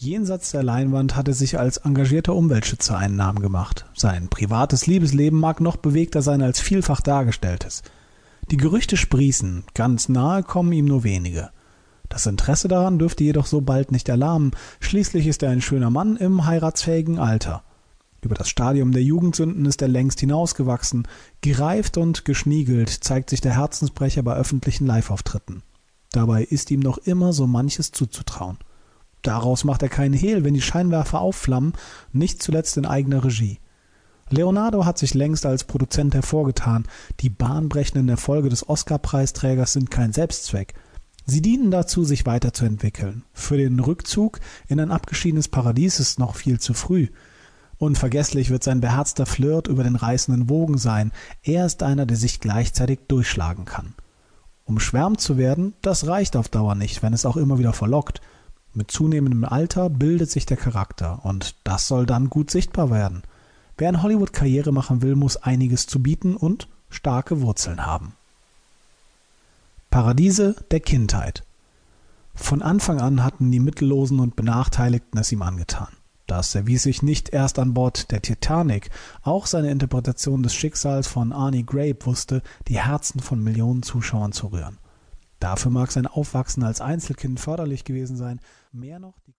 Jenseits der Leinwand hat er sich als engagierter Umweltschützer einen Namen gemacht. Sein privates Liebesleben mag noch bewegter sein als vielfach dargestelltes. Die Gerüchte sprießen, ganz nahe kommen ihm nur wenige. Das Interesse daran dürfte jedoch so bald nicht erlahmen, schließlich ist er ein schöner Mann im heiratsfähigen Alter. Über das Stadium der Jugendsünden ist er längst hinausgewachsen, gereift und geschniegelt zeigt sich der Herzensbrecher bei öffentlichen Liveauftritten. Dabei ist ihm noch immer so manches zuzutrauen. Daraus macht er keinen Hehl, wenn die Scheinwerfer aufflammen, nicht zuletzt in eigener Regie. Leonardo hat sich längst als Produzent hervorgetan. Die bahnbrechenden Erfolge des Oscar-Preisträgers sind kein Selbstzweck. Sie dienen dazu, sich weiterzuentwickeln. Für den Rückzug in ein abgeschiedenes Paradies ist noch viel zu früh. Unvergesslich wird sein beherzter Flirt über den reißenden Wogen sein. Er ist einer, der sich gleichzeitig durchschlagen kann. Umschwärmt zu werden, das reicht auf Dauer nicht, wenn es auch immer wieder verlockt. Mit zunehmendem Alter bildet sich der Charakter und das soll dann gut sichtbar werden. Wer in Hollywood Karriere machen will, muss einiges zu bieten und starke Wurzeln haben. Paradiese der Kindheit. Von Anfang an hatten die Mittellosen und Benachteiligten es ihm angetan. Das erwies sich nicht erst an Bord der Titanic. Auch seine Interpretation des Schicksals von Arnie Grape wusste, die Herzen von Millionen Zuschauern zu rühren. Dafür mag sein Aufwachsen als Einzelkind förderlich gewesen sein, mehr noch die